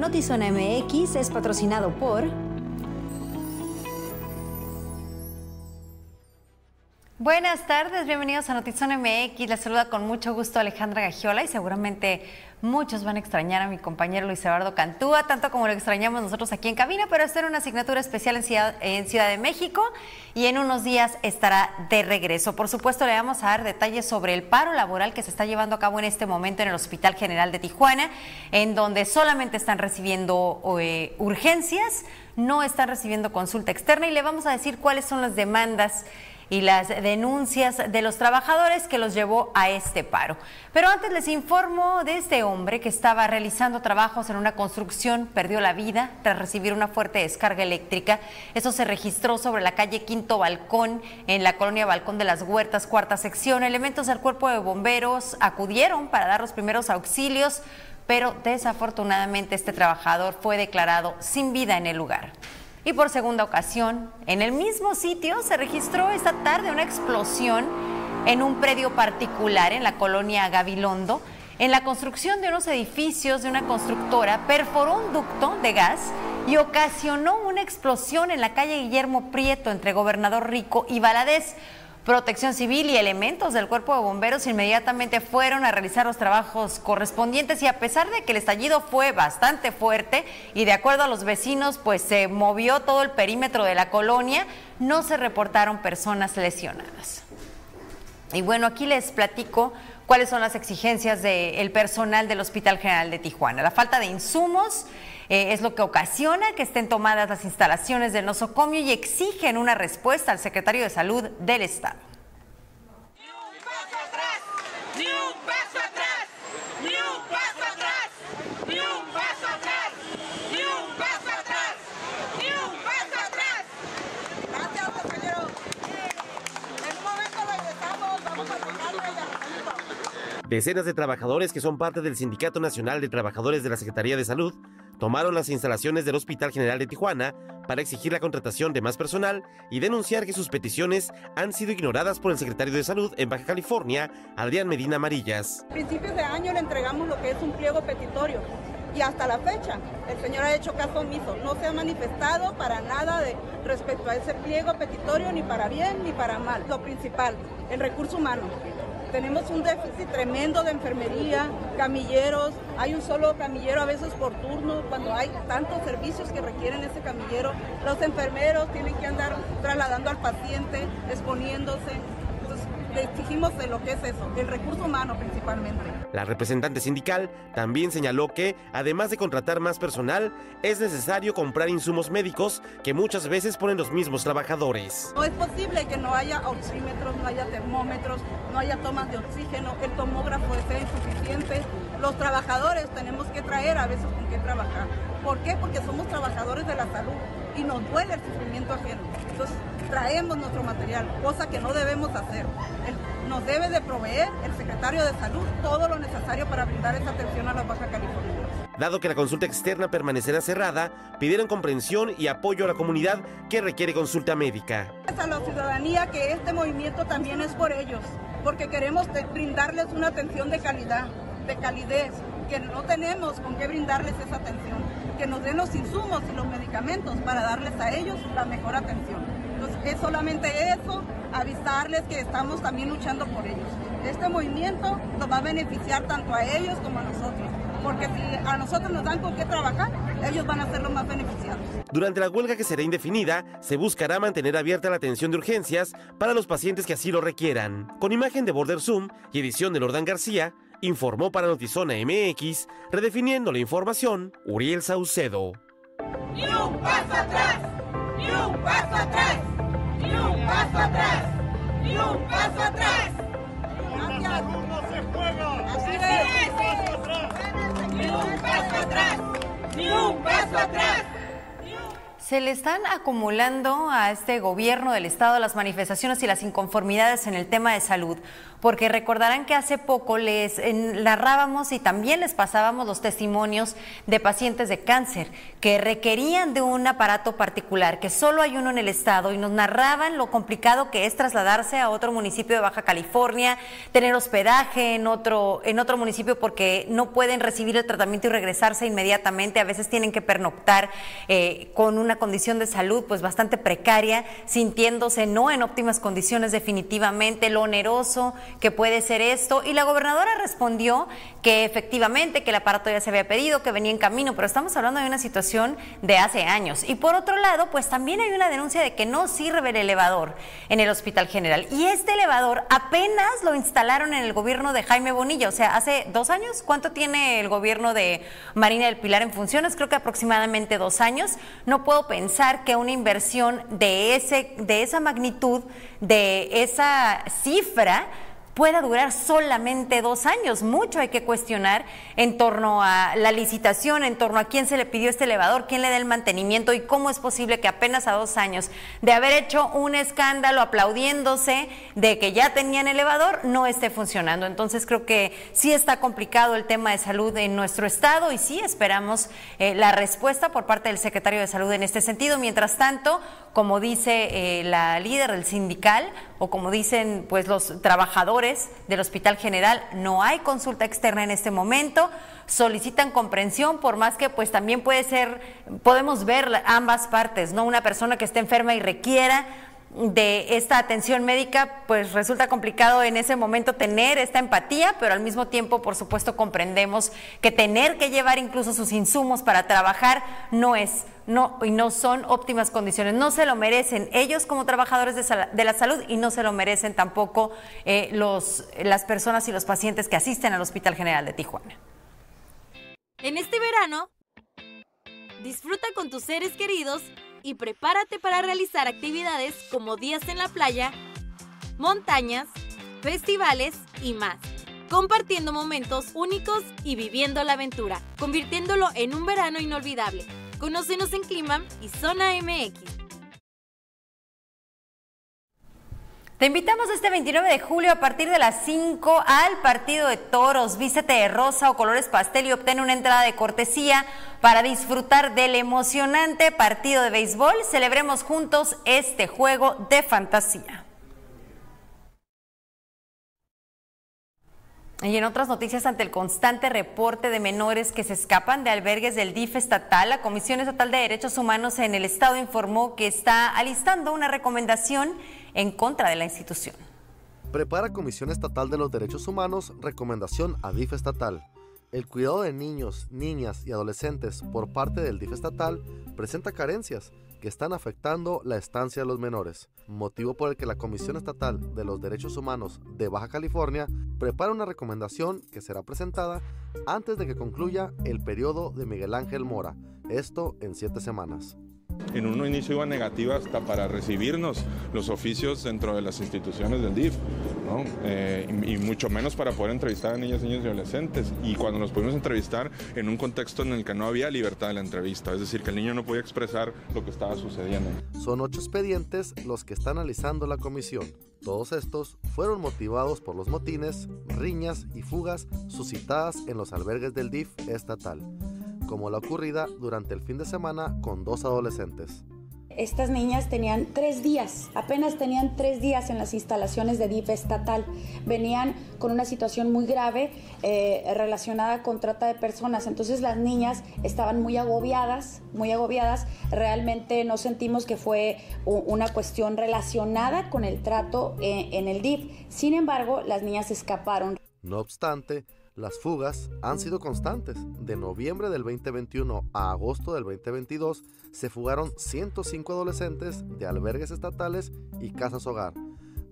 Notizona MX es patrocinado por... Buenas tardes, bienvenidos a Notizón MX. Les saluda con mucho gusto Alejandra Gagiola y seguramente muchos van a extrañar a mi compañero Luis Eduardo Cantúa, tanto como lo extrañamos nosotros aquí en cabina, pero esta era una asignatura especial en Ciudad, en Ciudad de México y en unos días estará de regreso. Por supuesto, le vamos a dar detalles sobre el paro laboral que se está llevando a cabo en este momento en el Hospital General de Tijuana, en donde solamente están recibiendo eh, urgencias, no están recibiendo consulta externa y le vamos a decir cuáles son las demandas y las denuncias de los trabajadores que los llevó a este paro. Pero antes les informo de este hombre que estaba realizando trabajos en una construcción, perdió la vida tras recibir una fuerte descarga eléctrica. Eso se registró sobre la calle Quinto Balcón, en la colonia Balcón de las Huertas, cuarta sección. Elementos del cuerpo de bomberos acudieron para dar los primeros auxilios, pero desafortunadamente este trabajador fue declarado sin vida en el lugar. Y por segunda ocasión, en el mismo sitio se registró esta tarde una explosión en un predio particular en la colonia Gabilondo. En la construcción de unos edificios de una constructora perforó un ducto de gas y ocasionó una explosión en la calle Guillermo Prieto entre Gobernador Rico y Valadez. Protección Civil y elementos del Cuerpo de Bomberos inmediatamente fueron a realizar los trabajos correspondientes y a pesar de que el estallido fue bastante fuerte y de acuerdo a los vecinos pues se movió todo el perímetro de la colonia, no se reportaron personas lesionadas. Y bueno, aquí les platico cuáles son las exigencias del personal del Hospital General de Tijuana. La falta de insumos, eh, es lo que ocasiona que estén tomadas las instalaciones del nosocomio y exigen una respuesta al secretario de Salud del Estado. Ni un paso atrás, ni un paso atrás, ni un paso atrás, ni un paso atrás, ni un paso atrás, ni un paso atrás. Gracias, compañero. En un momento regresamos, vamos a tocarle y a Decenas de trabajadores que son parte del Sindicato Nacional de Trabajadores de la Secretaría de Salud tomaron las instalaciones del Hospital General de Tijuana para exigir la contratación de más personal y denunciar que sus peticiones han sido ignoradas por el secretario de Salud en Baja California, Adrián Medina Amarillas. A principios de año le entregamos lo que es un pliego petitorio y hasta la fecha el señor ha hecho caso omiso, no se ha manifestado para nada de respecto a ese pliego petitorio ni para bien ni para mal. Lo principal, el recurso humano. Tenemos un déficit tremendo de enfermería, camilleros, hay un solo camillero a veces por turno, cuando hay tantos servicios que requieren ese camillero, los enfermeros tienen que andar trasladando al paciente, exponiéndose. Le exigimos de lo que es eso, el recurso humano principalmente. La representante sindical también señaló que, además de contratar más personal, es necesario comprar insumos médicos que muchas veces ponen los mismos trabajadores. No es posible que no haya oxímetros, no haya termómetros, no haya tomas de oxígeno, el tomógrafo esté insuficiente. Los trabajadores tenemos que traer a veces con qué trabajar. ¿Por qué? Porque somos trabajadores de la salud y nos duele el sufrimiento ajeno. Entonces traemos nuestro material, cosa que no debemos hacer. Nos debe de proveer el secretario de salud todo lo necesario para brindar esa atención a los baja californianos. Dado que la consulta externa permanecerá cerrada, pidieron comprensión y apoyo a la comunidad que requiere consulta médica. a la ciudadanía que este movimiento también es por ellos, porque queremos brindarles una atención de calidad, de calidez, que no tenemos con qué brindarles esa atención, que nos den los insumos y los medicamentos para darles a ellos la mejor atención. Entonces es solamente eso, avisarles que estamos también luchando por ellos. Este movimiento nos va a beneficiar tanto a ellos como a nosotros, porque si a nosotros nos dan con qué trabajar, ellos van a ser los más beneficiados. Durante la huelga que será indefinida, se buscará mantener abierta la atención de urgencias para los pacientes que así lo requieran. Con imagen de Border Zoom y edición de Lordan García, informó para Notizona MX, redefiniendo la información, Uriel Saucedo. Ni un paso atrás, ni un paso atrás, ni un paso atrás, ni un paso atrás. Gracias. Así es. Ni un paso atrás, ni un paso atrás. Se le están acumulando a este gobierno del Estado las manifestaciones y las inconformidades en el tema de salud. Porque recordarán que hace poco les narrábamos y también les pasábamos los testimonios de pacientes de cáncer que requerían de un aparato particular, que solo hay uno en el estado y nos narraban lo complicado que es trasladarse a otro municipio de Baja California, tener hospedaje en otro, en otro municipio porque no pueden recibir el tratamiento y regresarse inmediatamente, a veces tienen que pernoctar eh, con una condición de salud pues bastante precaria, sintiéndose no en óptimas condiciones definitivamente, lo oneroso que puede ser esto. Y la gobernadora respondió que efectivamente, que el aparato ya se había pedido, que venía en camino, pero estamos hablando de una situación de hace años. Y por otro lado, pues también hay una denuncia de que no sirve el elevador en el Hospital General. Y este elevador apenas lo instalaron en el gobierno de Jaime Bonilla, o sea, hace dos años. ¿Cuánto tiene el gobierno de Marina del Pilar en funciones? Creo que aproximadamente dos años. No puedo pensar que una inversión de, ese, de esa magnitud, de esa cifra, pueda durar solamente dos años. Mucho hay que cuestionar en torno a la licitación, en torno a quién se le pidió este elevador, quién le da el mantenimiento y cómo es posible que apenas a dos años de haber hecho un escándalo aplaudiéndose de que ya tenían elevador, no esté funcionando. Entonces creo que sí está complicado el tema de salud en nuestro estado y sí esperamos eh, la respuesta por parte del secretario de salud en este sentido. Mientras tanto, como dice eh, la líder del sindical o como dicen pues los trabajadores del Hospital General, no hay consulta externa en este momento, solicitan comprensión por más que pues también puede ser podemos ver ambas partes, no una persona que esté enferma y requiera de esta atención médica, pues resulta complicado en ese momento tener esta empatía, pero al mismo tiempo, por supuesto, comprendemos que tener que llevar incluso sus insumos para trabajar no es no, y no son óptimas condiciones. No se lo merecen ellos como trabajadores de, la salud y no se lo merecen tampoco eh, los, las personas y los pacientes que asisten al Hospital General de Tijuana. En este verano, disfruta con tus seres queridos y prepárate para realizar actividades como días en la playa, montañas, festivales y más, compartiendo momentos únicos y viviendo la aventura, convirtiéndolo en un verano inolvidable. Conócenos en Clima y Zona MX. Te invitamos este 29 de julio a partir de las 5 al partido de toros. Vístete de rosa o colores pastel y obtén una entrada de cortesía para disfrutar del emocionante partido de béisbol. Celebremos juntos este juego de fantasía. Y en otras noticias, ante el constante reporte de menores que se escapan de albergues del DIF estatal, la Comisión Estatal de Derechos Humanos en el Estado informó que está alistando una recomendación en contra de la institución. Prepara Comisión Estatal de los Derechos Humanos recomendación a DIF estatal. El cuidado de niños, niñas y adolescentes por parte del DIF estatal presenta carencias que están afectando la estancia de los menores, motivo por el que la Comisión Estatal de los Derechos Humanos de Baja California prepara una recomendación que será presentada antes de que concluya el periodo de Miguel Ángel Mora, esto en siete semanas. En un inicio iba negativa hasta para recibirnos los oficios dentro de las instituciones del DIF, eh, y, mucho menos para poder entrevistar a niñas, niños y adolescentes. Y cuando nos pudimos entrevistar en un contexto en el que no había libertad de la entrevista, es decir, que el niño no podía expresar lo que estaba sucediendo. Son ocho expedientes los que está analizando la comisión. Todos estos fueron motivados por los motines, riñas y fugas suscitadas en los albergues del DIF estatal como la ocurrida durante el fin de semana con dos adolescentes. Estas niñas tenían tres días, apenas tenían tres días en las instalaciones de DIF estatal. Venían con una situación muy grave eh, relacionada con trata de personas. Entonces las niñas estaban muy agobiadas, muy agobiadas. Realmente no sentimos que fue una cuestión relacionada con el trato eh, en el DIF. Sin embargo, las niñas escaparon. No obstante, las fugas han sido constantes. De noviembre del 2021 a agosto del 2022 se fugaron 105 adolescentes de albergues estatales y casas hogar,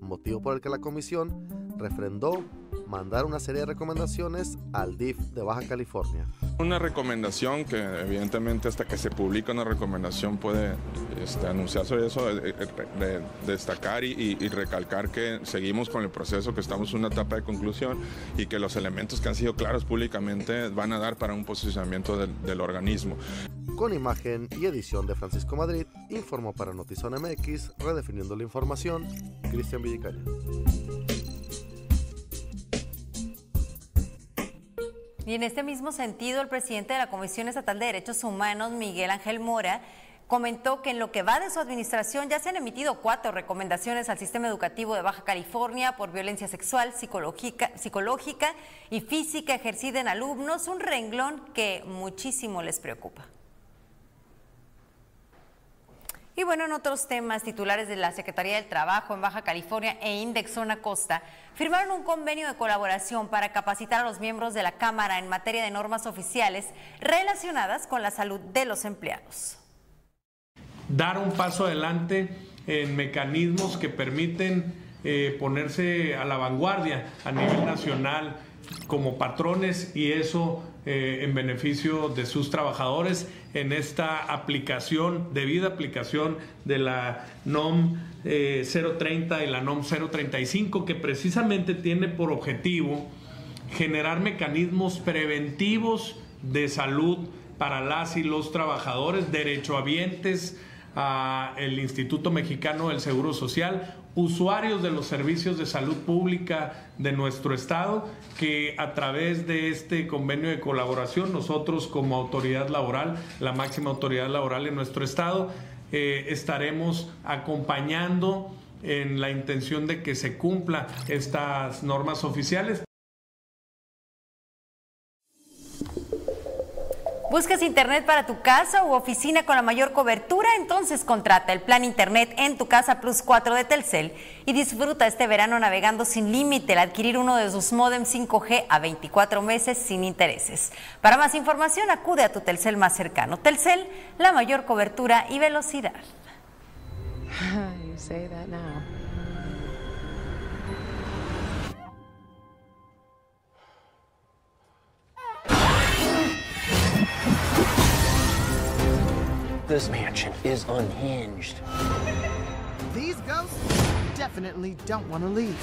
motivo por el que la comisión refrendó mandar una serie de recomendaciones al DIF de Baja California. Una recomendación que evidentemente hasta que se publica una recomendación puede este, anunciar sobre eso, de, destacar y, recalcar que seguimos con el proceso, que estamos en una etapa de conclusión y que los elementos que han sido claros públicamente van a dar para un posicionamiento del, del organismo. Con imagen y edición de Francisco Madrid, informó para Notizón MX, redefiniendo la información, Cristian Villicaña. Y en este mismo sentido, el presidente de la Comisión Estatal de Derechos Humanos, Miguel Ángel Mora, comentó que en lo que va de su administración ya se han emitido cuatro recomendaciones al sistema educativo de Baja California por violencia sexual, psicológica, psicológica y física ejercida en alumnos, un renglón que muchísimo les preocupa. Y bueno, en otros temas, titulares de la Secretaría del Trabajo en Baja California e Index Zona Costa firmaron un convenio de colaboración para capacitar a los miembros de la Cámara en materia de normas oficiales relacionadas con la salud de los empleados. Dar un paso adelante en mecanismos que permiten eh, ponerse a la vanguardia a nivel nacional como patrones y eso eh, en beneficio de sus trabajadores en esta aplicación, debida aplicación de la NOM 030 y la NOM 035, que precisamente tiene por objetivo generar mecanismos preventivos de salud para las y los trabajadores, derechohabientes al Instituto Mexicano del Seguro Social, usuarios de los servicios de salud pública de nuestro estado, que a través de este convenio de colaboración, nosotros como autoridad laboral, la máxima autoridad laboral en nuestro estado, eh, estaremos acompañando en la intención de que se cumplan estas normas oficiales. ¿Buscas internet para tu casa u oficina con la mayor cobertura? Entonces contrata el plan Internet en tu casa Plus 4 de Telcel y disfruta este verano navegando sin límite al adquirir uno de sus modem 5G a 24 meses sin intereses. Para más información acude a tu Telcel más cercano. Telcel, la mayor cobertura y velocidad. This mansion is unhinged. These ghosts definitely don't want to leave.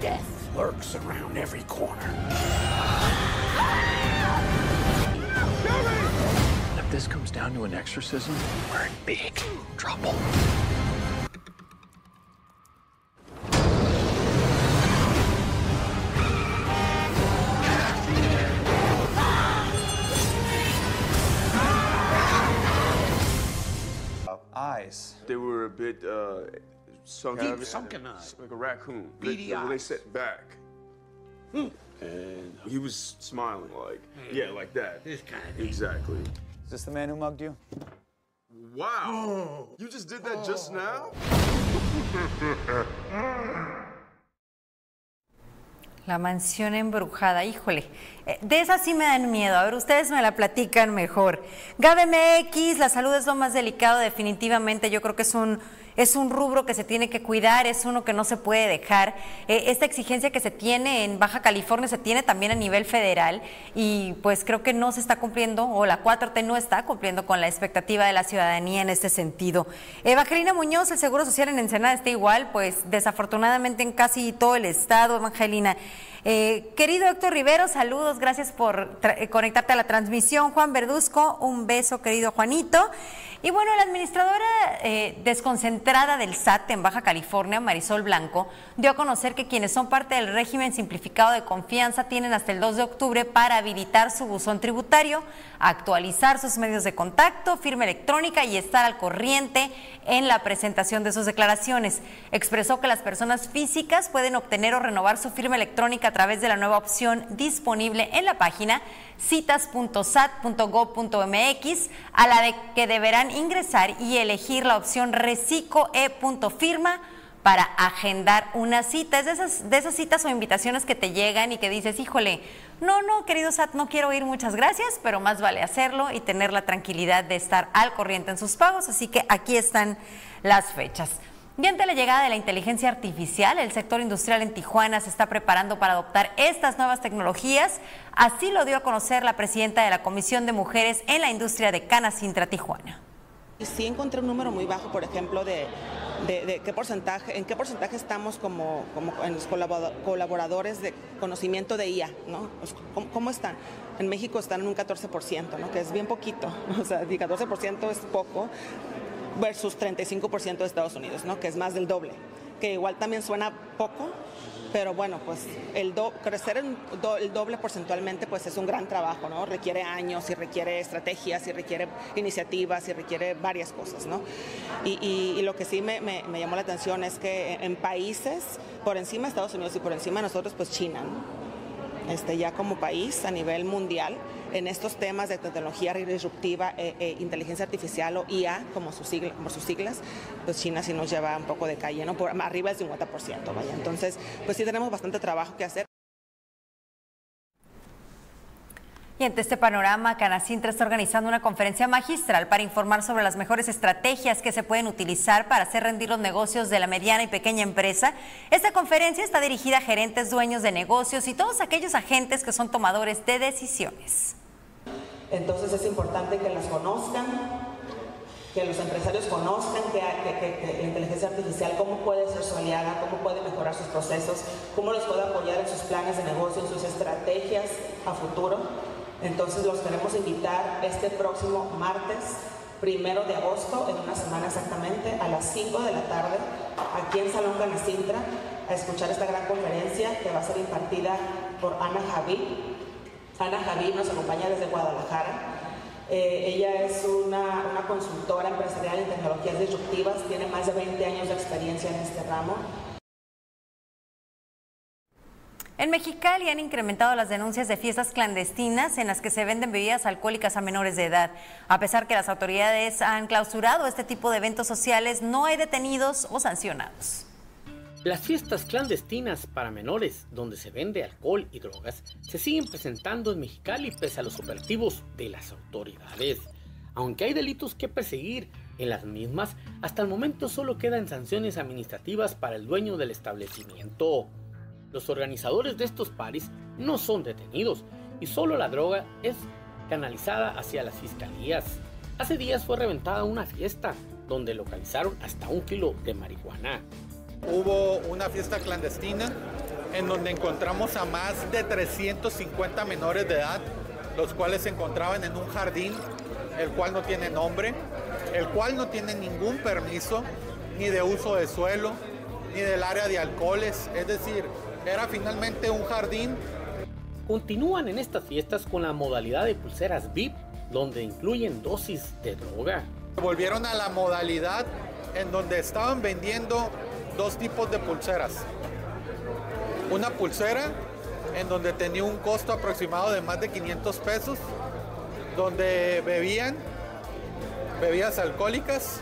Death lurks around every corner. If this comes down to an exorcism, we're in big trouble. Bit uh, sunken. Deep sunken eyes. Like a raccoon. Beady they, they eyes. set back. And he was smiling like, yeah, like that. This kind of Exactly. Is this the man who mugged you? Wow. You just did that just now? La mansión embrujada, híjole. eh, De esa sí me dan miedo. A ver, ustedes me la platican mejor. Gabe MX, la salud es lo más delicado, definitivamente. Yo creo que es un, es un rubro que se tiene que cuidar, es uno que no se puede dejar. Eh, esta exigencia que se tiene en Baja California se tiene también a nivel federal y pues creo que no se está cumpliendo, o la 4T no está cumpliendo con la expectativa de la ciudadanía en este sentido. Evangelina Muñoz, el Seguro Social en Ensenada está igual, pues desafortunadamente en casi todo el estado, Evangelina. Eh, querido Héctor Rivero, saludos, gracias por conectarte a la transmisión. Juan Verduzco, un beso, querido Juanito. Y bueno, la administradora eh, desconcentrada del SAT en Baja California, Marisol Blanco, dio a conocer que quienes son parte del régimen simplificado de confianza tienen hasta el 2 de octubre para habilitar su buzón tributario, actualizar sus medios de contacto, firma electrónica y estar al corriente en la presentación de sus declaraciones. Expresó que las personas físicas pueden obtener o renovar su firma electrónica a través de la nueva opción disponible en la página citas.sat.gov.mx, a la de que deberán ingresar y elegir la opción reciclo e.firma para agendar una cita. Es de esas, de esas citas o invitaciones que te llegan y que dices, híjole, no, no, querido SAT, no quiero ir, muchas gracias, pero más vale hacerlo y tener la tranquilidad de estar al corriente en sus pagos. Así que aquí están las fechas. Y ante la llegada de la inteligencia artificial, el sector industrial en Tijuana se está preparando para adoptar estas nuevas tecnologías. Así lo dio a conocer la presidenta de la Comisión de Mujeres en la Industria de Canacintra, Tijuana. Y sí encontré un número muy bajo, por ejemplo, de, qué porcentaje, en qué porcentaje estamos como, colaboradores de conocimiento de IA, ¿no? Pues, ¿Cómo, cómo están? En México están en un 14%, ¿no? Que es bien poquito, o sea, y 14% es poco versus 35% de Estados Unidos, ¿no? Que es más del doble. que igual también suena poco, pero bueno, pues el do, crecer el, do, el, doble porcentualmente pues es un gran trabajo, ¿no? Requiere años y requiere estrategias y requiere iniciativas y requiere varias cosas, ¿no? Y, lo que sí me, me, me, llamó la atención es que en países por encima de Estados Unidos y por encima de nosotros, pues China, ¿no? Este, ya como país a nivel mundial, en estos temas de tecnología disruptiva, eh, eh, inteligencia artificial o IA, como, como sus siglas, pues China sí nos lleva un poco de calle, ¿no? Por, arriba del 50%, vaya. Entonces, pues sí tenemos bastante trabajo que hacer. Y ante este panorama, Canacintra está organizando una conferencia magistral para informar sobre las mejores estrategias que se pueden utilizar para hacer rendir los negocios de la mediana y pequeña empresa. Esta conferencia está dirigida a gerentes, dueños de negocios y todos aquellos agentes que son tomadores de decisiones. Entonces es importante que las conozcan, que los empresarios conozcan que, la inteligencia artificial, cómo puede ser su aliada, cómo puede mejorar sus procesos, cómo los puede apoyar en sus planes de negocio, en sus estrategias a futuro. Entonces los queremos invitar este próximo martes, primero de agosto, en una semana exactamente, a las 5 de la tarde, aquí en Salón Canacintra, a escuchar esta gran conferencia que va a ser impartida por Ana Javí. Ana Javí nos acompaña desde Guadalajara. Eh, ella es una, una, consultora empresarial en tecnologías disruptivas, tiene más de 20 años de experiencia en este ramo. En Mexicali han incrementado las denuncias de fiestas clandestinas en las que se venden bebidas alcohólicas a menores de edad. A pesar que las autoridades han clausurado este tipo de eventos sociales, no hay detenidos o sancionados. Las fiestas clandestinas para menores, donde se vende alcohol y drogas, se siguen presentando en Mexicali pese a los operativos de las autoridades. Aunque hay delitos que perseguir en las mismas, hasta el momento solo quedan sanciones administrativas para el dueño del establecimiento. Los organizadores de estos paris no son detenidos y solo la droga es canalizada hacia las fiscalías. Hace días fue reventada una fiesta donde localizaron hasta un kilo de marihuana. Hubo una fiesta clandestina en donde encontramos a más de 350 menores de edad, los cuales se encontraban en un jardín, el cual no tiene nombre, el cual no tiene ningún permiso, ni de uso de suelo, ni del área de alcoholes, es decir, era finalmente un jardín. Continúan en estas fiestas con la modalidad de pulseras VIP, donde incluyen dosis de droga. Volvieron a la modalidad en donde estaban vendiendo dos tipos de pulseras. Una pulsera en donde tenía un costo aproximado de más de 500 pesos, donde bebían bebidas alcohólicas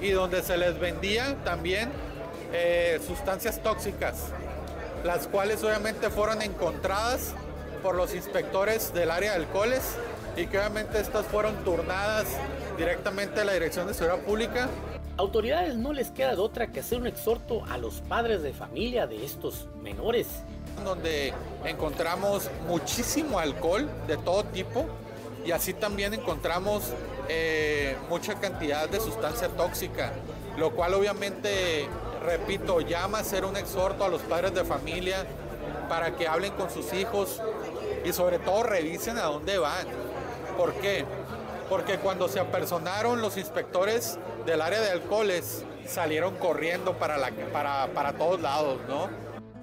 y donde se les vendía también eh, sustancias tóxicas, las cuales obviamente fueron encontradas por los inspectores del área de alcoholes y que obviamente estas fueron turnadas directamente a la Dirección de Seguridad Pública. Autoridades no les queda de otra que hacer un exhorto a los padres de familia de estos menores. Donde encontramos muchísimo alcohol de todo tipo y así también encontramos eh, mucha cantidad de sustancia tóxica, lo cual obviamente repito, llama a hacer un exhorto a los padres de familia para que hablen con sus hijos y sobre todo revisen a dónde van. ¿Por qué? Porque cuando se apersonaron los inspectores del área de alcoholes, salieron corriendo para, la, para, para todos lados, ¿no?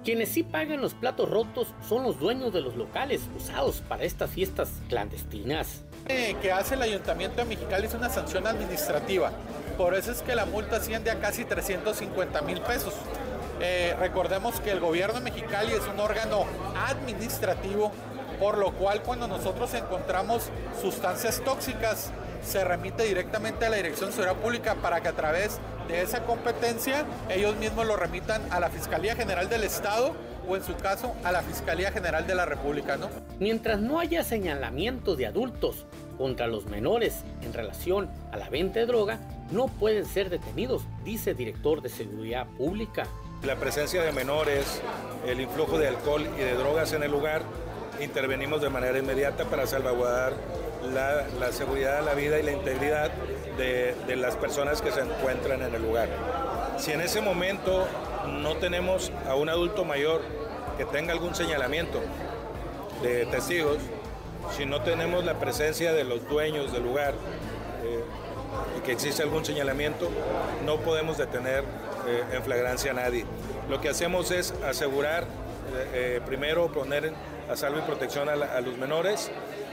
Quienes sí pagan los platos rotos son los dueños de los locales usados para estas fiestas clandestinas. Eh, que hace el Ayuntamiento de Mexicali es una sanción administrativa. Por eso es que la multa asciende a casi 350 mil pesos. Eh, recordemos que el gobierno de Mexicali es un órgano administrativo, por lo cual cuando nosotros encontramos sustancias tóxicas, se remite directamente a la Dirección de Seguridad Pública para que a través de esa competencia ellos mismos lo remitan a la Fiscalía General del Estado o en su caso a la Fiscalía General de la República, ¿no? Mientras no haya señalamiento de adultos contra los menores en relación a la venta de droga, no pueden ser detenidos, dice el director de Seguridad Pública. La presencia de menores, el influjo de alcohol y de drogas en el lugar, intervenimos de manera inmediata para salvaguardar la, la seguridad, la vida y la integridad de, de las personas que se encuentran en el lugar. Si en ese momento no tenemos a un adulto mayor que tenga algún señalamiento de testigos, si no tenemos la presencia de los dueños del lugar, eh, y que existe algún señalamiento, no podemos detener eh, en flagrancia a nadie. Lo que hacemos es asegurar, eh, eh, primero poner a salvo y protección a, la- los menores,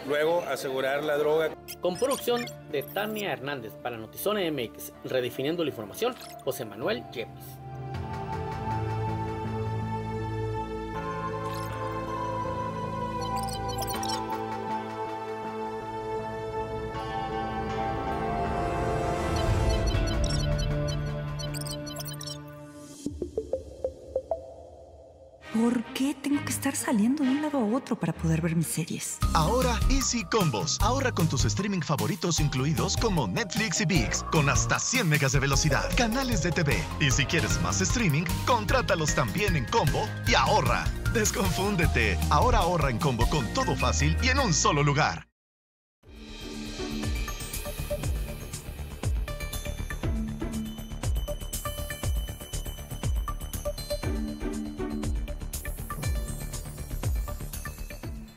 luego asegurar la droga. Con producción de Tania Hernández para Notizona MX, redefiniendo la información, José Manuel Yepes. Saliendo de un lado a otro para poder ver mis series? Ahora Easy Combos. Ahorra con tus streaming favoritos incluidos como Netflix y VIX con hasta 100 megas de velocidad, canales de TV. Y si quieres más streaming, contrátalos también en combo y ahorra. Desconfúndete. Ahora ahorra en combo con todo fácil y en un solo lugar.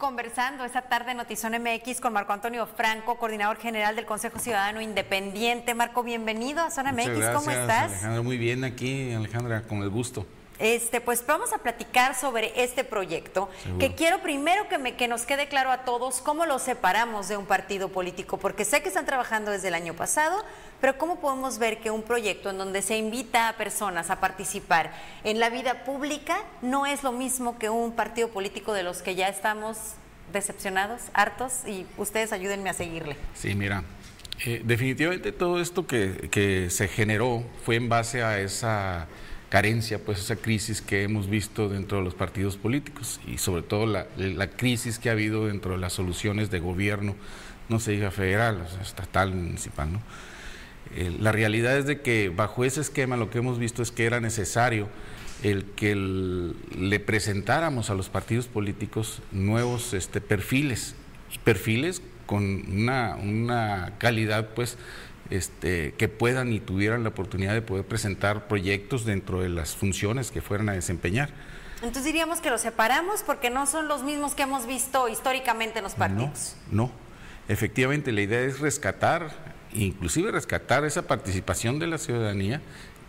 Conversando esta tarde en Notizón MX con Marco Antonio Franco, coordinador general del Consejo Ciudadano Independiente. Marco, bienvenido a Zona Muchas MX. gracias, ¿Cómo estás? Alejandra, muy bien aquí, Alejandra, con el gusto. Este, pues vamos a platicar sobre este proyecto, Seguro. que quiero primero que, me, que nos quede claro a todos cómo lo separamos de un partido político, porque sé que están trabajando desde el año pasado, pero cómo podemos ver que un proyecto en donde se invita a personas a participar en la vida pública no es lo mismo que un partido político de los que ya estamos decepcionados, hartos, y ustedes ayúdenme a seguirle. Sí, mira, eh, definitivamente todo esto que, que se generó fue en base a esa carencia, pues esa crisis que hemos visto dentro de los partidos políticos y sobre todo la, la crisis que ha habido dentro de las soluciones de gobierno, no se diga federal, estatal, municipal, ¿no? Eh, la realidad es de que bajo ese esquema lo que hemos visto es que era necesario el que le presentáramos a los partidos políticos nuevos este, perfiles, perfiles con una, una calidad pues este, que puedan y tuvieran la oportunidad de poder presentar proyectos dentro de las funciones que fueran a desempeñar. Entonces diríamos que los separamos porque no son los mismos que hemos visto históricamente en los partidos. No, efectivamente la idea es rescatar, inclusive rescatar esa participación de la ciudadanía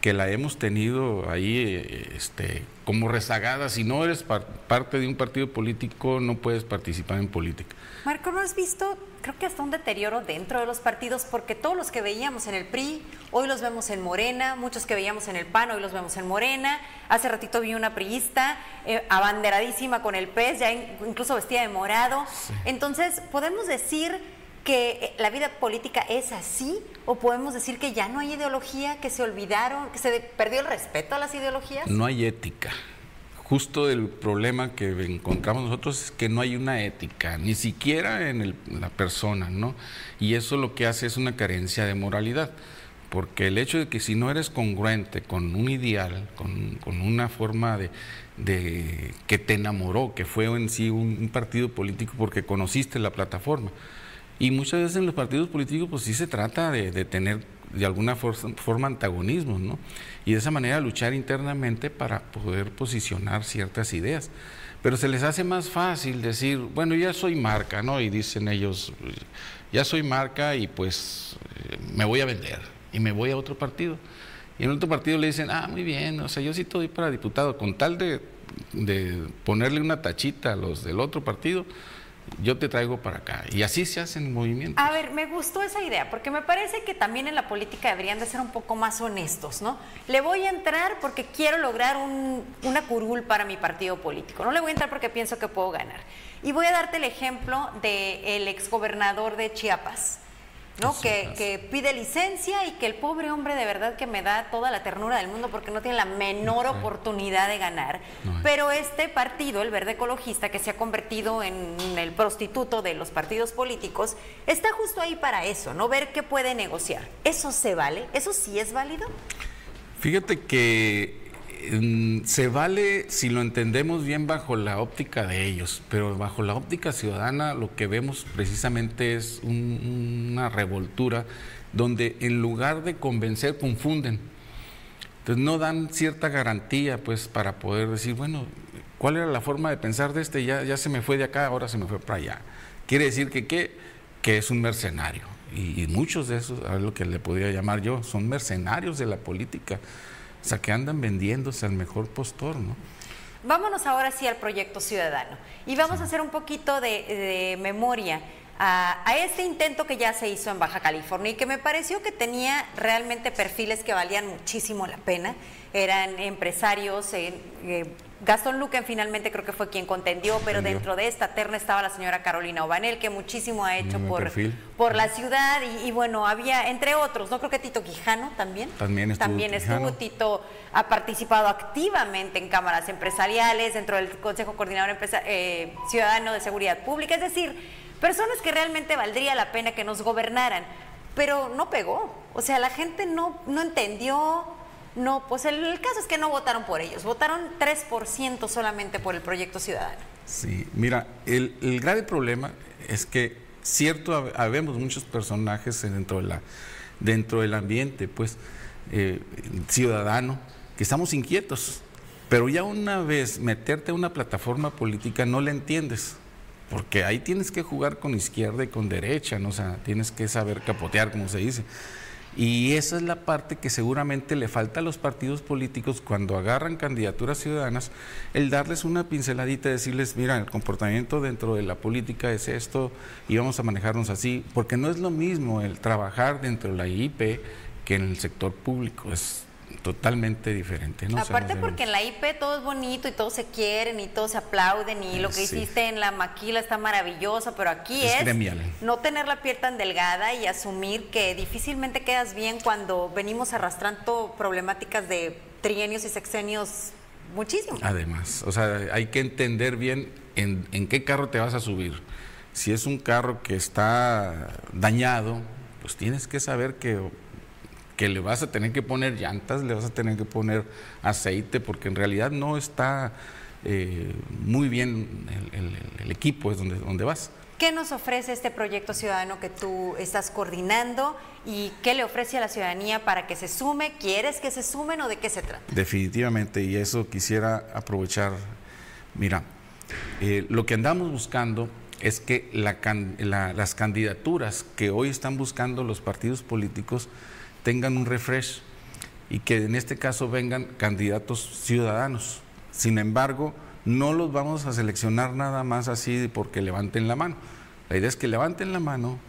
que la hemos tenido ahí este, como rezagada. Si no eres par- parte de un partido político, no puedes participar en política. Marco, ¿no has visto, creo que hasta un deterioro dentro de los partidos? Porque todos los que veíamos en el PRI, hoy los vemos en Morena, muchos que veíamos en el PAN, hoy los vemos en Morena. Hace ratito vi una priista eh, abanderadísima con el PES, ya in- incluso vestida de morado. Entonces, ¿podemos decir que eh, la vida política es así? ¿O podemos decir que ya no hay ideología, que se olvidaron, que se perdió el respeto a las ideologías? No hay ética. Justo el problema que encontramos nosotros es que no hay una ética, ni siquiera en el- la persona, ¿no? Y eso lo que hace es una carencia de moralidad, porque el hecho de que si no eres congruente con un ideal, con, con una forma de, de que te enamoró, que fue en sí un, un partido político porque conociste la plataforma, y muchas veces en los partidos políticos, pues sí se trata de, de tener de alguna for- forma antagonismos, ¿no? Y de esa manera luchar internamente para poder posicionar ciertas ideas. Pero se les hace más fácil decir, bueno, ya soy marca, ¿no? Y dicen ellos, ya soy marca y pues me voy a vender y me voy a otro partido. Y en otro partido le dicen, ah, muy bien, o sea, yo sí estoy para diputado, con tal de, de ponerle una tachita a los del otro partido, yo te traigo para acá. Y así se hacen movimientos. A ver, me gustó esa idea, porque me parece que también en la política deberían de ser un poco más honestos, ¿no? Le voy a entrar porque quiero lograr un- una curul para mi partido político, no le voy a entrar porque pienso que puedo ganar. Y voy a darte el ejemplo del exgobernador de Chiapas, ¿no? Que, que pide licencia y que el pobre hombre de verdad que me da toda la ternura del mundo porque no tiene la menor oportunidad de ganar. Pero este partido, el Verde Ecologista, que se ha convertido en el prostituto de los partidos políticos, está justo ahí para eso, ¿no? Ver qué puede negociar. ¿Eso se vale? ¿Eso sí es válido? Fíjate que se vale si lo entendemos bien bajo la óptica de ellos, pero bajo la óptica ciudadana lo que vemos precisamente es un- una revoltura donde en lugar de convencer confunden. Entonces no dan cierta garantía pues para poder decir, bueno, ¿cuál era la forma de pensar de este? Ya, ya se me fue de acá, ahora se me fue para allá. Quiere decir que, ¿qué? que es un mercenario. y, y muchos de esos, a lo que le podría llamar yo, son mercenarios de la política, o sea, que andan vendiéndose al mejor postor, ¿no? Vámonos ahora sí al proyecto ciudadano. Y vamos a hacer un poquito de, de memoria a, a este intento que ya se hizo en Baja California y que me pareció que tenía realmente perfiles que valían muchísimo la pena. Eran empresarios, eh, eh, Gastón Luquen finalmente creo que fue quien contendió, pero dentro de esta terna estaba la señora Carolina Obanel, que muchísimo ha hecho Muy por, perfil. por la ciudad y, y bueno, había entre otros, ¿no? Creo que Tito Quijano también. También estuvo También Quijano. estuvo Tito, ha participado activamente en cámaras empresariales, dentro del Consejo Coordinador Empresa- eh, Ciudadano de Seguridad Pública, es decir, personas que realmente valdría la pena que nos gobernaran, pero no pegó. O sea, la gente no, no entendió, no, pues el, caso es que no votaron por ellos, votaron 3% solamente por el proyecto ciudadano. Sí, mira, el, el grave problema es que cierto, hab- habemos muchos personajes dentro, de la, dentro del ambiente, pues, eh, ciudadano, que estamos inquietos, pero ya una vez meterte a una plataforma política no la entiendes, porque ahí tienes que jugar con izquierda y con derecha, ¿no? o tienes que saber capotear, como se dice. Y esa es la parte que seguramente le falta a los partidos políticos cuando agarran candidaturas ciudadanas, el darles una pinceladita, decirles, mira, el comportamiento dentro de la política es esto y vamos a manejarnos así, porque no es lo mismo el trabajar dentro de la IP que en el sector público, es totalmente diferente. Aparte porque en la IP todo es bonito y todos se quieren y todos se aplauden y lo que Sí. hiciste en la maquila está maravilloso, pero aquí Es no tener la piel tan delgada y asumir que difícilmente quedas bien cuando venimos arrastrando problemáticas de trienios y sexenios muchísimo. Además, o sea, hay que entender bien en, en qué carro te vas a subir. Si es un carro que está dañado, pues tienes que saber que, que le vas a tener que poner llantas, le vas a tener que poner aceite, porque en realidad no está eh, muy bien el, el- el equipo, es donde, donde vas. ¿Qué nos ofrece este proyecto ciudadano que tú estás coordinando y qué le ofrece a la ciudadanía para que se sume? ¿Quieres que se sumen o de qué se trata? Definitivamente, y eso quisiera aprovechar. Mira, eh, lo que andamos buscando es que la can- la- las candidaturas que hoy están buscando los partidos políticos tengan un refresh y que en este caso vengan candidatos ciudadanos. Sin embargo, no los vamos a seleccionar nada más así porque levanten la mano. La idea es que levanten la mano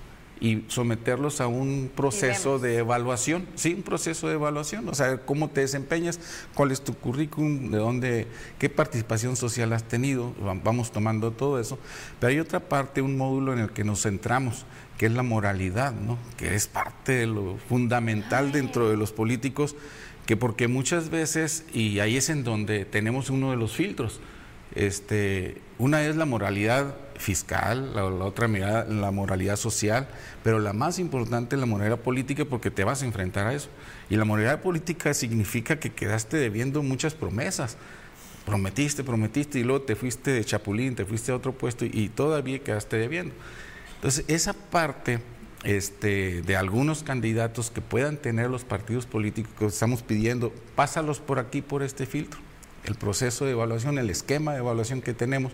y someterlos a un proceso de evaluación, sí, un proceso de evaluación, o sea, cómo te desempeñas, cuál es tu currículum, de dónde, qué participación social has tenido, va- vamos tomando todo eso, pero hay otra parte, un módulo en el que nos centramos, que es la moralidad, ¿no? que es parte de lo fundamental dentro de los políticos, que porque muchas veces, y ahí es en donde tenemos uno de los filtros, este, una es la moralidad fiscal, la, otra mirada, la moralidad social, pero la más importante es la moralidad política porque te vas a enfrentar a eso. Y la moralidad política significa que quedaste debiendo muchas promesas. Prometiste, prometiste y luego te fuiste de chapulín, te fuiste a otro puesto y, y todavía quedaste debiendo. Entonces, esa parte este, de algunos candidatos que puedan tener los partidos políticos que estamos pidiendo, pásalos por aquí, por este filtro, el proceso de evaluación, el esquema de evaluación que tenemos,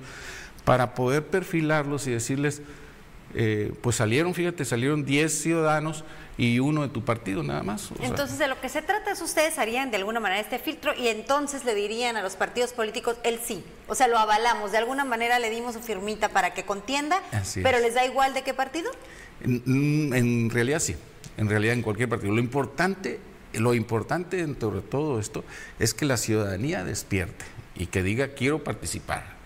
para poder perfilarlos y decirles, eh, pues salieron, fíjate, salieron 10 ciudadanos y uno de tu partido nada más. sea, Entonces, de lo que se trata es ustedes harían de alguna manera este filtro y entonces le dirían a los partidos políticos el sí. O sea, lo avalamos, de alguna manera le dimos su firmita para que contienda, Así pero es. les da igual de qué partido. En, en realidad sí, en realidad en cualquier partido. Lo importante, lo importante dentro de todo esto es que la ciudadanía despierte y que diga quiero participar,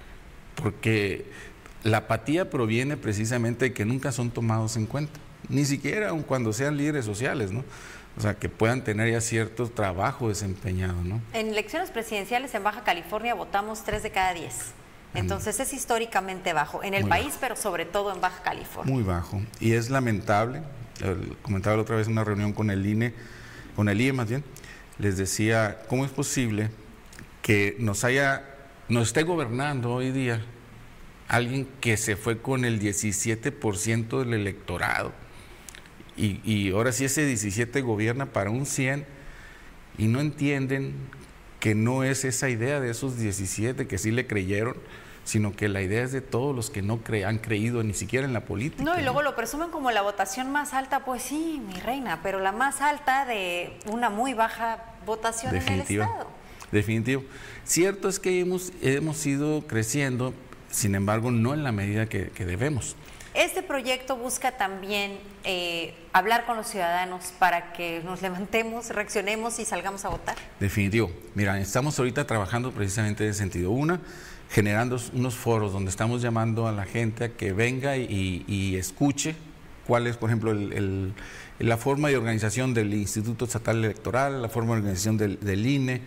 porque la apatía proviene precisamente de que nunca son tomados en cuenta, ni siquiera aun cuando sean líderes sociales, ¿no? O sea, que puedan tener ya cierto trabajo desempeñado, ¿no? En elecciones presidenciales en Baja California votamos 3 de cada 10. Entonces es históricamente bajo en el Muy país, pero sobre todo en Baja California. Muy bajo. Y es lamentable, comentaba la otra vez en una reunión con el INE, con el IE más bien, les decía, ¿cómo es posible que nos haya, nos esté gobernando hoy día alguien que se fue con el 17% del electorado? Y, y ahora sí ese 17 gobierna para un 100 y no entienden que no es esa idea de esos 17 que sí le creyeron, sino que la idea es de todos los que no cre- han creído ni siquiera en la política. No, y luego lo presumen como la votación más alta, pues sí, mi reina, pero la más alta de una muy baja votación en el. Estado. Definitivo. Cierto es que hemos, hemos ido creciendo, sin embargo, no en la medida que, que debemos. Este proyecto busca también eh, hablar con los ciudadanos para que nos levantemos, reaccionemos y salgamos a votar. Definitivo. Mira, estamos ahorita trabajando precisamente en ese sentido. Una, generando unos foros donde estamos llamando a la gente a que venga y, y escuche cuál es, por ejemplo, el- el- la forma de organización del Instituto Estatal Electoral, la forma de organización del, del INE,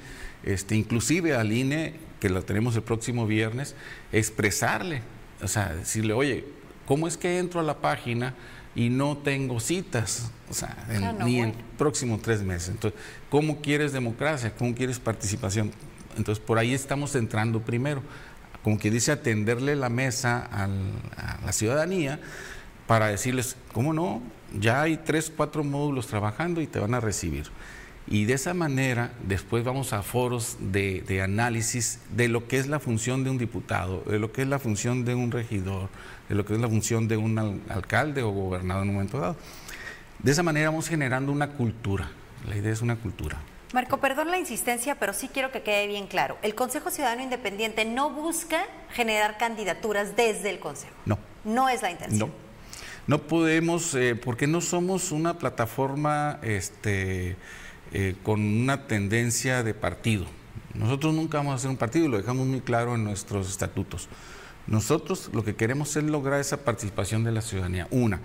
este, inclusive al INE, que lo tenemos el próximo viernes, expresarle, o sea, decirle, oye, ¿cómo es que entro a la página y no tengo citas? O sea, en- no, ni en próximos tres meses. Entonces, ¿cómo quieres democracia? ¿Cómo quieres participación? Entonces, por ahí estamos entrando primero, como que dice, atenderle la mesa al- a la ciudadanía para decirles, ¿cómo no? Ya hay tres, cuatro módulos trabajando y te van a recibir. Y de esa manera, después vamos a foros de, de análisis de lo que es la función de un diputado, de lo que es la función de un regidor, de lo que es la función de un al- alcalde o gobernador en un momento dado. De esa manera vamos generando una cultura. La idea es una cultura. Marco, perdón la insistencia, pero sí quiero que quede bien claro. El Consejo Ciudadano Independiente no busca generar candidaturas desde el Consejo. No. No es la intención. No. No podemos, eh, porque no somos una plataforma este, eh, con una tendencia de partido. Nosotros nunca vamos a hacer un partido y lo dejamos muy claro en nuestros estatutos. Nosotros lo que queremos es lograr esa participación de la ciudadanía, una.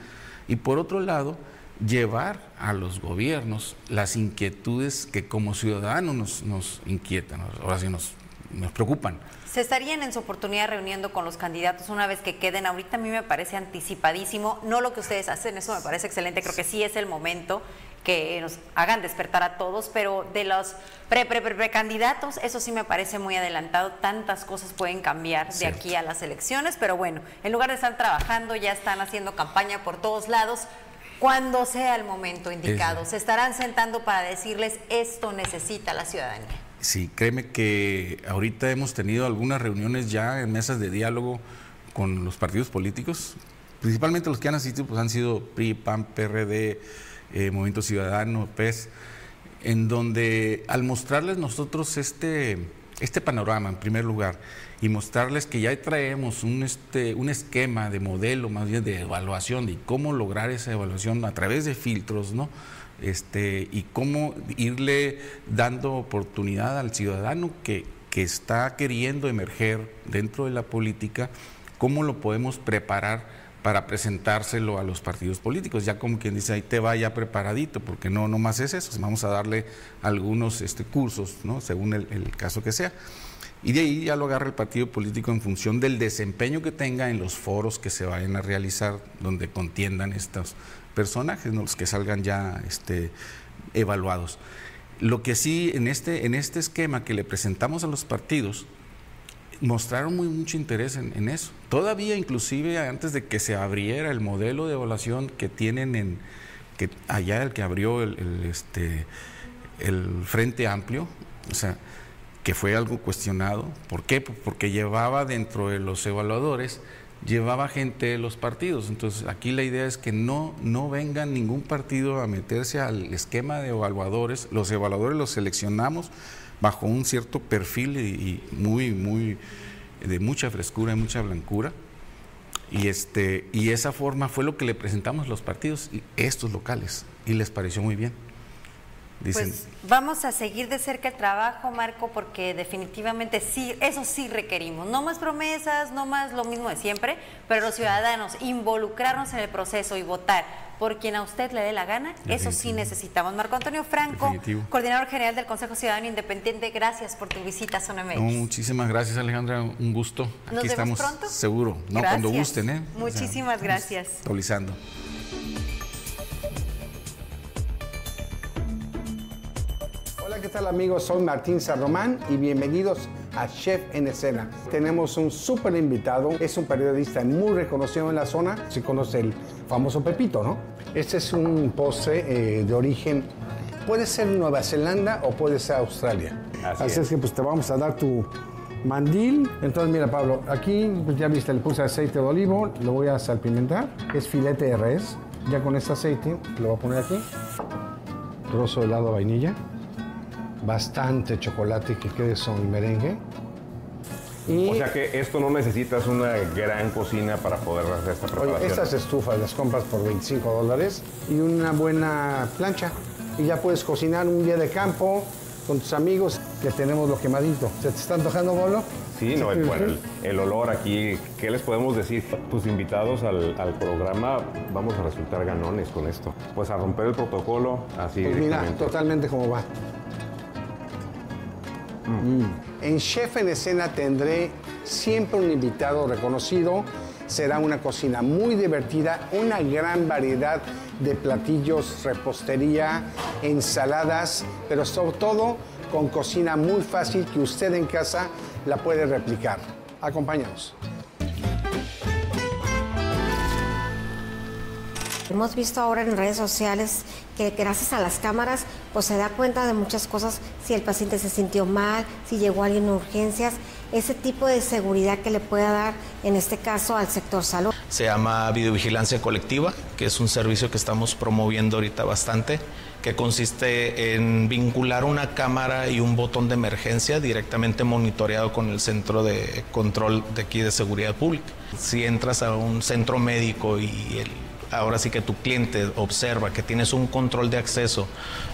Y por otro lado, llevar a los gobiernos las inquietudes que como ciudadanos nos, nos inquietan, ahora sí nos, nos preocupan. Se estarían en su oportunidad reuniendo con los candidatos una vez que queden. Ahorita a mí me parece anticipadísimo. No lo que ustedes hacen, eso me parece excelente. Creo que sí es el momento que nos hagan despertar a todos, pero de los pre, pre, pre, precandidatos, eso sí me parece muy adelantado. Tantas cosas pueden cambiar de aquí a las elecciones, pero bueno, en lugar de estar trabajando, ya están haciendo campaña por todos lados. Cuando sea el momento indicado, se estarán sentando para decirles esto necesita la ciudadanía. Sí, créeme que ahorita hemos tenido algunas reuniones ya en mesas de diálogo con los partidos políticos, principalmente los que han asistido, pues han sido PRI, PAN, PRD, eh, Movimiento Ciudadano, PES, en donde al mostrarles nosotros este, este panorama en primer lugar y mostrarles que ya traemos un, este, un esquema de modelo, más bien de evaluación, y cómo lograr esa evaluación a través de filtros, ¿no? Este, y cómo irle dando oportunidad al ciudadano que, que está queriendo emerger dentro de la política, cómo lo podemos preparar para presentárselo a los partidos políticos, ya como quien dice, ahí te va ya preparadito, porque no, no más es eso, vamos a darle algunos este, cursos, ¿no? según el, caso que sea. Y de ahí ya lo agarra el partido político en función del desempeño que tenga en los foros que se vayan a realizar, donde contiendan estos personajes, los que salgan ya este, evaluados. Lo que sí, en este, en este esquema que le presentamos a los partidos, mostraron muy, mucho interés en, eso. Todavía, inclusive, antes de que se abriera el modelo de evaluación que tienen en que allá el que abrió el, el, este, el Frente Amplio, o sea, que fue algo cuestionado. ¿Por qué? Porque llevaba dentro de los evaluadores, llevaba gente de los partidos. Entonces, aquí la idea es que no, no venga ningún partido a meterse al esquema de evaluadores. Los evaluadores los seleccionamos bajo un cierto perfil y, muy, muy, de mucha frescura y mucha blancura. Y, este, y esa forma fue lo que le presentamos a los partidos, estos locales, y les pareció muy bien. Dicen, Pues vamos a seguir de cerca el trabajo, Marco, porque definitivamente sí, eso sí requerimos. No más promesas, no más lo mismo de siempre, pero los ciudadanos involucrarnos en el proceso y votar por quien a usted le dé la gana, eso sí necesitamos. Marco Antonio Franco, Definitivo. coordinador general del Consejo Ciudadano Independiente, gracias por tu visita a Zona MX. no, muchísimas gracias Alejandra, un gusto. Aquí ¿Nos vemos estamos pronto? seguro, no Gracias. cuando gusten, ¿eh? O sea, Muchísimas gracias. Actualizando. Hola, ¿qué tal amigos? Soy Martín Sarromán y bienvenidos a Chef en Escena. Tenemos un súper invitado, es un periodista muy reconocido en la zona, se conoce el famoso Pepito, ¿no? Este es un postre eh, de origen, puede ser Nueva Zelanda o puede ser Australia. Así Así, es. es. que pues te vamos a dar tu, mandil. Entonces, mira, Pablo, aquí pues, ya viste, le puse aceite de olivo, lo voy a salpimentar. Es filete de res. Ya con este aceite lo voy a poner aquí. Trozo de helado de vainilla. Bastante chocolate que quede son merengue. O sea que esto no necesitas una gran cocina para poder hacer esta Oye, preparación. estas estufas las compras por 25 dólares y una buena plancha. Y ya puedes cocinar un día de campo con tus amigos que tenemos lo quemadito. ¿Se te está antojando, Pablo? Sí, no, el, bueno, el, el olor aquí, ¿qué les podemos decir? Tus invitados al, al programa vamos a resultar ganones con esto. Pues a romper el protocolo así Pues mira, totalmente como va. Mm. En Chef en Escena tendré siempre un invitado reconocido. Será una cocina muy divertida, una gran variedad de platillos, repostería, ensaladas, pero sobre todo con cocina muy fácil que usted en casa la puede replicar. Acompáñanos. Hemos visto ahora en redes sociales que gracias a las cámaras pues se da cuenta de muchas cosas, si el paciente se sintió mal, si llegó alguien en urgencias, ese tipo de seguridad que le pueda dar en este caso al sector salud. Se llama videovigilancia colectiva, que es un servicio que estamos promoviendo ahorita bastante, que consiste en vincular una cámara y un botón de emergencia directamente monitoreado con el centro de control de aquí de seguridad pública. Si entras a un centro médico y el ahora sí que tu cliente observa que tienes un control de acceso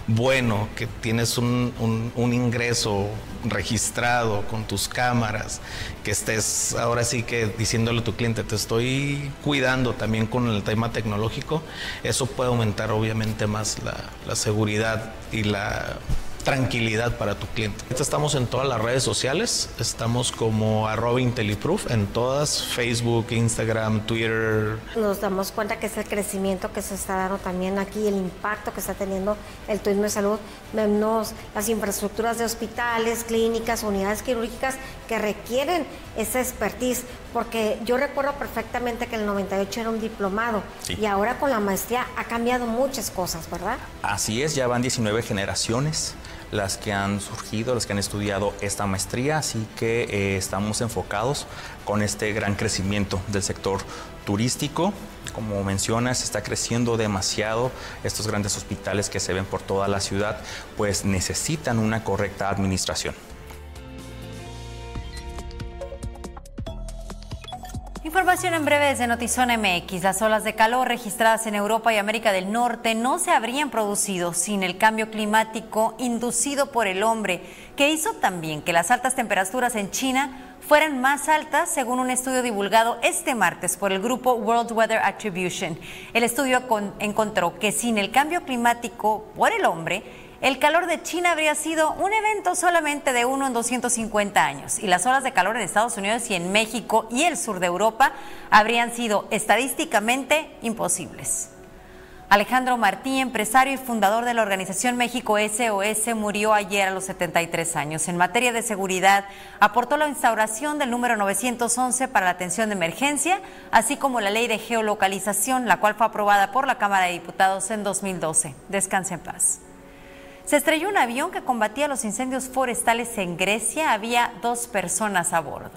bueno, que tienes un, ingreso registrado con tus cámaras, que estés ahora sí que diciéndole a tu cliente, te estoy cuidando también con el tema tecnológico, eso puede aumentar obviamente más la seguridad y la tranquilidad para tu cliente. Ahorita estamos en todas las redes sociales, estamos como arroba IntelliProof en todas, Facebook, Instagram, Twitter. Nos damos cuenta que es el crecimiento que se está dando también aquí, el impacto que está teniendo el turismo de salud, menos las infraestructuras de hospitales, clínicas, unidades quirúrgicas que requieren esa expertise, porque yo recuerdo perfectamente que en el 98 era un diplomado Sí. y ahora con la maestría ha cambiado muchas cosas, ¿verdad? Así es, ya van 19 generaciones las que han surgido, las que han estudiado esta maestría, así que eh, estamos enfocados con este gran crecimiento del sector turístico. Como mencionas, está creciendo demasiado. Estos grandes hospitales que se ven por toda la ciudad, pues necesitan una correcta administración. Información en breve desde Notizón MX. Las olas de calor registradas en Europa y América del Norte no se habrían producido sin el cambio climático inducido por el hombre, que hizo también que las altas temperaturas en China fueran más altas según un estudio divulgado este martes por el grupo World Weather Attribution. El estudio con- encontró que sin el cambio climático por el hombre, el calor de China habría sido un evento solamente de uno en 250 años y las olas de calor en Estados Unidos y en México y el sur de Europa habrían sido estadísticamente imposibles. Alejandro Martí, empresario y fundador de la organización México SOS, murió ayer a los 73 años. En materia de seguridad, aportó la instauración del número 911 para la atención de emergencia, así como la ley de geolocalización, la cual fue aprobada por la Cámara de Diputados en 2012. Descanse en paz. Se estrelló un avión que combatía los incendios forestales en Grecia. Había dos personas a bordo.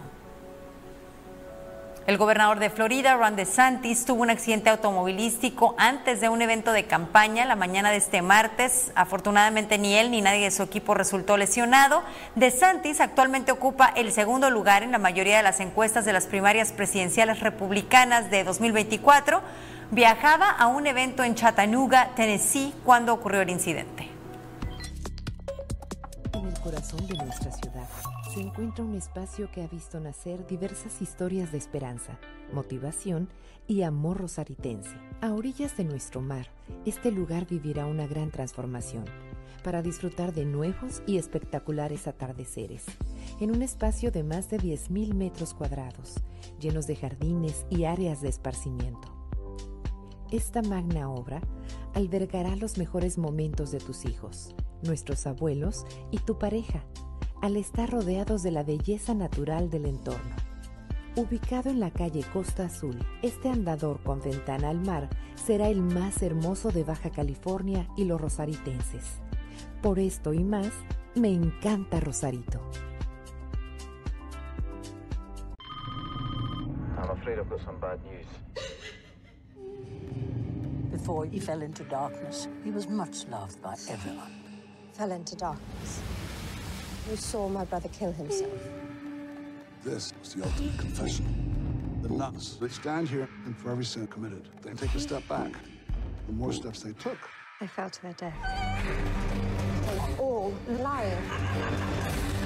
El gobernador de Florida, Ron DeSantis, tuvo un accidente automovilístico antes de un evento de campaña la mañana de este martes. Afortunadamente ni él ni nadie de su equipo resultó lesionado. DeSantis actualmente ocupa el segundo lugar en la mayoría de las encuestas de las primarias presidenciales republicanas de 2024. Viajaba a un evento en Chattanooga, Tennessee, cuando ocurrió el incidente. Corazón de nuestra ciudad se encuentra un espacio que ha visto nacer diversas historias de esperanza, motivación y amor rosaritense. A orillas de nuestro mar, este lugar vivirá una gran transformación para disfrutar de nuevos y espectaculares atardeceres, en un espacio de más de 10.000 metros cuadrados, llenos de jardines y áreas de esparcimiento. Esta magna obra albergará los mejores momentos de tus hijos, nuestros abuelos y tu pareja, al estar rodeados de la belleza natural del entorno. Ubicado en la calle Costa Azul, este andador con ventana al mar será el más hermoso de Baja California y los rosaritenses. Por esto y más, me encanta Rosarito. afraid I've got some bad news. Before he fell into darkness, he was much loved by everyone. Fell into darkness. You saw my brother kill himself. This is the ultimate confession. The nuns, they stand here, and for every sin committed, they take a step back. The more steps they took, They fell to their death. They were all lying.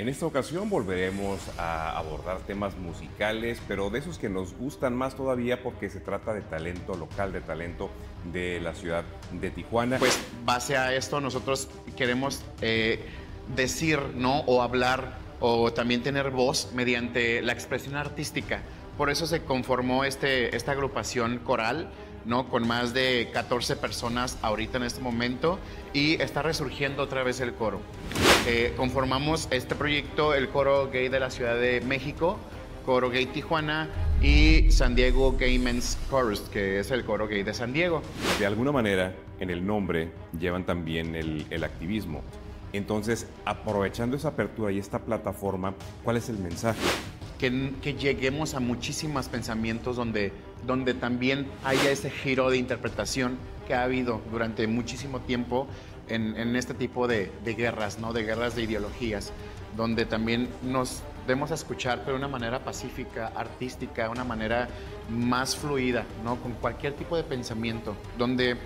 En esta ocasión volveremos a abordar temas musicales, pero de esos que nos gustan más todavía porque se trata de talento local, de talento de la ciudad de Tijuana. Pues base a esto nosotros queremos eh, decir, ¿no? O hablar o también tener voz mediante la expresión artística. Por eso se conformó este, esta agrupación coral, ¿no? Con más de 14 personas ahorita en este momento y está resurgiendo otra vez el coro. Eh, conformamos este proyecto, el coro gay de la Ciudad de México, coro gay Tijuana y San Diego Gay Men's Chorus, que es el coro gay de San Diego. De alguna manera, en el nombre llevan también el, el activismo. Entonces, aprovechando esa apertura y esta plataforma, ¿cuál es el mensaje? que, que lleguemos a muchísimos pensamientos donde, donde también haya ese giro de interpretación que ha habido durante muchísimo tiempo en, este tipo de, de guerras, ¿no? de guerras de ideologías, donde también nos demos a escuchar pero de una manera pacífica, artística, una manera más fluida, ¿no? con cualquier tipo de pensamiento, donde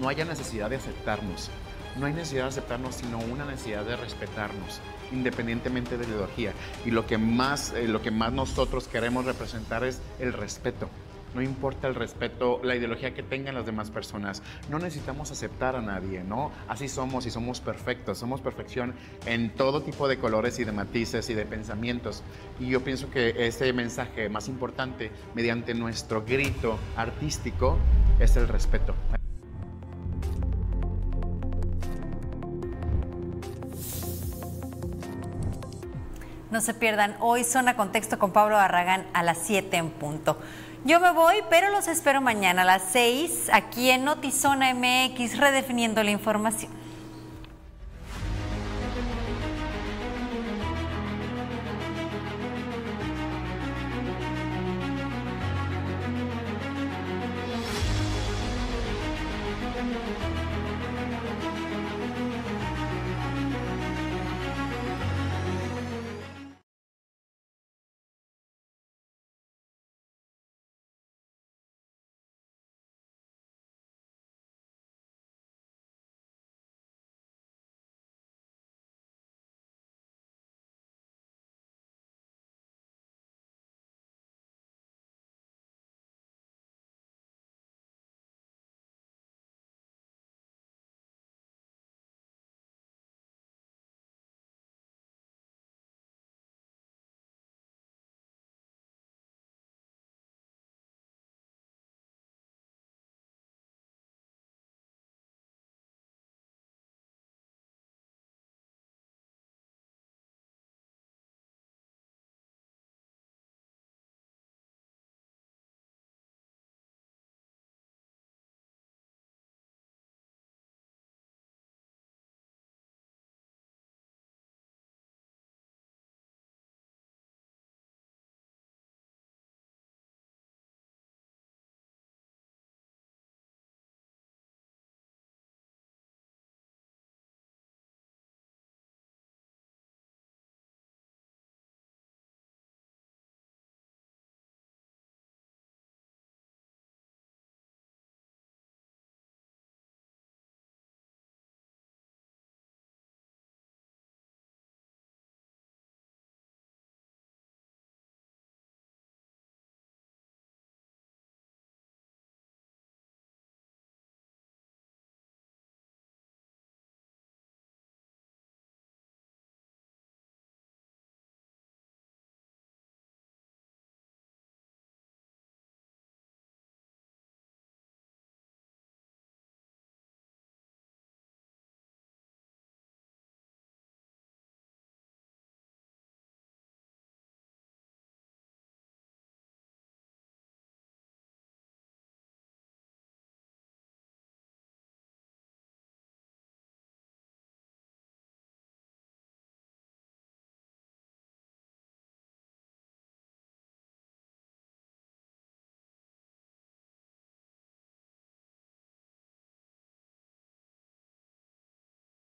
no haya necesidad de aceptarnos. No hay necesidad de aceptarnos, sino una necesidad de respetarnos, independientemente de la ideología. Y lo que más, eh, lo que más nosotros queremos representar es el respeto. No importa el respeto, la ideología que tengan las demás personas. No necesitamos aceptar a nadie, ¿no? Así somos y somos perfectos. Somos perfección en todo tipo de colores y de matices y de pensamientos. Y yo pienso que ese mensaje más importante, mediante nuestro grito artístico, es el respeto. No se pierdan hoy Zona Contexto con Pablo Barragán a las 7 en punto. Yo me voy, pero los espero mañana a las 6 aquí en Notizona MX redefiniendo la información.